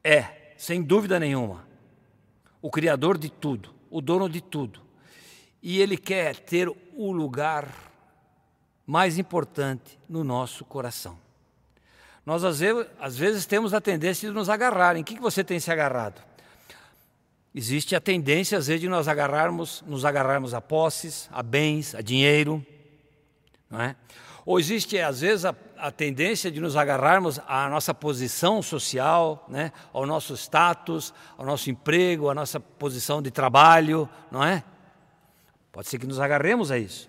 é, sem dúvida nenhuma, o Criador de tudo, o dono de tudo. E Ele quer ter o lugar mais importante no nosso coração. Nós, às vezes, temos a tendência de nos agarrar. Em que você tem se agarrado? Existe a tendência, às vezes, de nós agarrarmos, nos agarrarmos a posses, a bens, a dinheiro, não é? Ou existe, às vezes, a, a tendência de nos agarrarmos à nossa posição social, né? ao nosso status, ao nosso emprego, à nossa posição de trabalho, não é? Pode ser que nos agarremos a isso.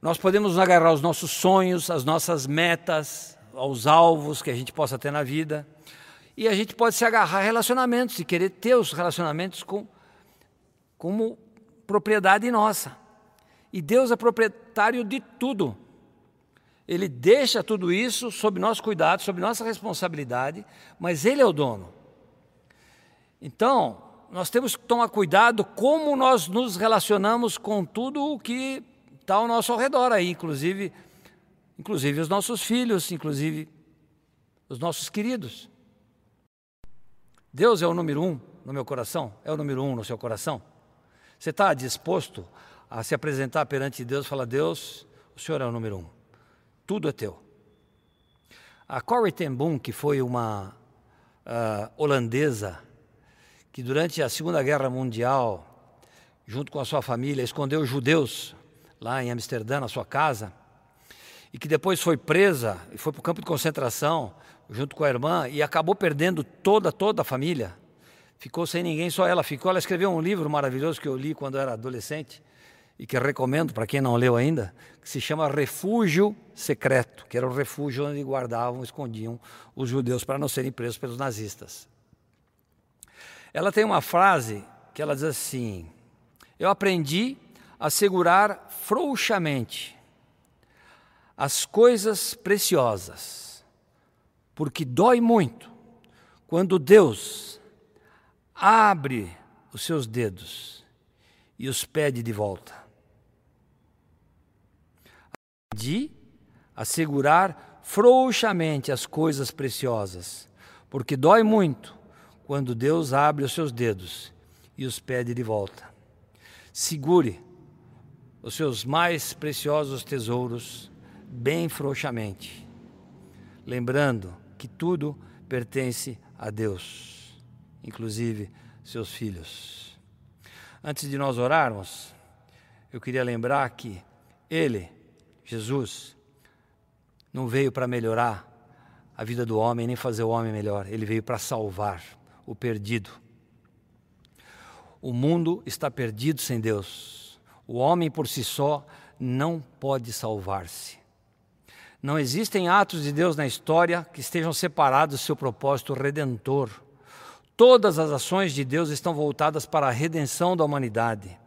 Nós podemos nos agarrar aos nossos sonhos, às nossas metas, aos alvos que a gente possa ter na vida. E a gente pode se agarrar a relacionamentos e querer ter os relacionamentos com, como propriedade nossa. E Deus é proprietário de tudo. Ele deixa tudo isso sob nosso cuidado, sob nossa responsabilidade, mas Ele é o dono. Então, nós temos que tomar cuidado como nós nos relacionamos com tudo o que está ao nosso redor aí, inclusive, inclusive os nossos filhos, inclusive os nossos queridos. Deus é o número um no meu coração? É o número um no seu coração? Você está disposto a se apresentar perante Deus e falar: Deus, o Senhor é o número um, tudo é teu. A Corrie ten Boom, que foi uma uh, holandesa que durante a Segunda Guerra Mundial, junto com a sua família, escondeu judeus lá em Amsterdã, na sua casa, e que depois foi presa e foi para o campo de concentração junto com a irmã e acabou perdendo toda, toda a família. Ficou sem ninguém, só ela ficou. Ela escreveu um livro maravilhoso que eu li quando era adolescente e que recomendo para quem não leu ainda, que se chama Refúgio Secreto, que era o refúgio onde guardavam, escondiam os judeus para não serem presos pelos nazistas. Ela tem uma frase que ela diz assim: Eu aprendi a segurar frouxamente as coisas preciosas, porque dói muito quando Deus abre os seus dedos e os pede de volta. De assegurar frouxamente as coisas preciosas, porque dói muito quando Deus abre os seus dedos e os pede de volta. Segure os seus mais preciosos tesouros bem frouxamente, lembrando que tudo pertence a Deus, inclusive seus filhos. Antes de nós orarmos, eu queria lembrar que Ele, Jesus, não veio para melhorar a vida do homem, nem fazer o homem melhor, ele veio para salvar o perdido. O mundo está perdido sem Deus. O homem por si só não pode salvar-se. Não existem atos de Deus na história que estejam separados do seu propósito redentor. Todas as ações de Deus estão voltadas para a redenção da humanidade.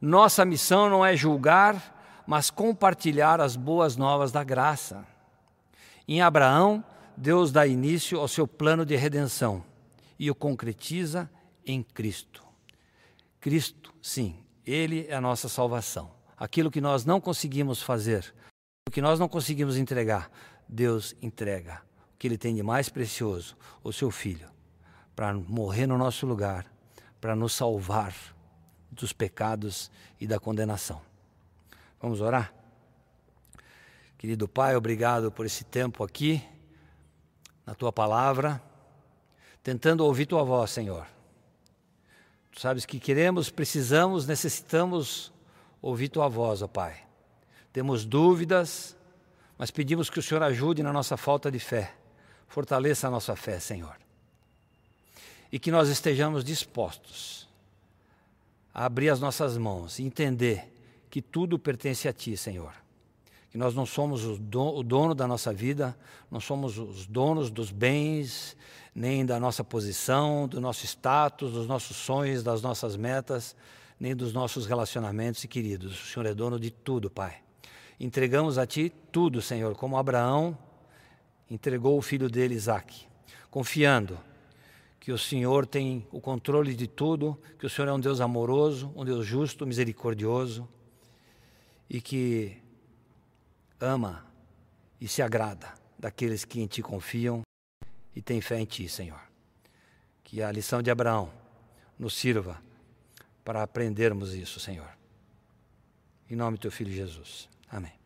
Nossa missão não é julgar, mas compartilhar as boas novas da graça. Em Abraão, Deus dá início ao seu plano de redenção e o concretiza em Cristo. Cristo, sim, Ele é a nossa salvação. Aquilo que nós não conseguimos fazer, o que nós não conseguimos entregar, Deus entrega. O que Ele tem de mais precioso, o seu Filho, para morrer no nosso lugar, para nos salvar dos pecados e da condenação. Vamos orar? Querido Pai, obrigado por esse tempo aqui, na tua palavra, tentando ouvir tua voz, Senhor. Tu sabes que queremos, precisamos, necessitamos ouvir tua voz, ó Pai. Temos dúvidas, mas pedimos que o Senhor ajude na nossa falta de fé. Fortaleça a nossa fé, Senhor. E que nós estejamos dispostos a abrir as nossas mãos e entender que tudo pertence a Ti, Senhor. Que nós não somos o dono da nossa vida, não somos os donos dos bens, nem da nossa posição, do nosso status, dos nossos sonhos, das nossas metas, nem dos nossos relacionamentos e queridos. O Senhor é dono de tudo, Pai. Entregamos a Ti tudo, Senhor, como Abraão entregou o filho dele, Isaque, confiando que o Senhor tem o controle de tudo, que o Senhor é um Deus amoroso, um Deus justo, misericordioso e que ama e se agrada daqueles que em Ti confiam e têm fé em Ti, Senhor. Que a lição de Abraão nos sirva para aprendermos isso, Senhor. Em nome do Teu Filho Jesus. Amén.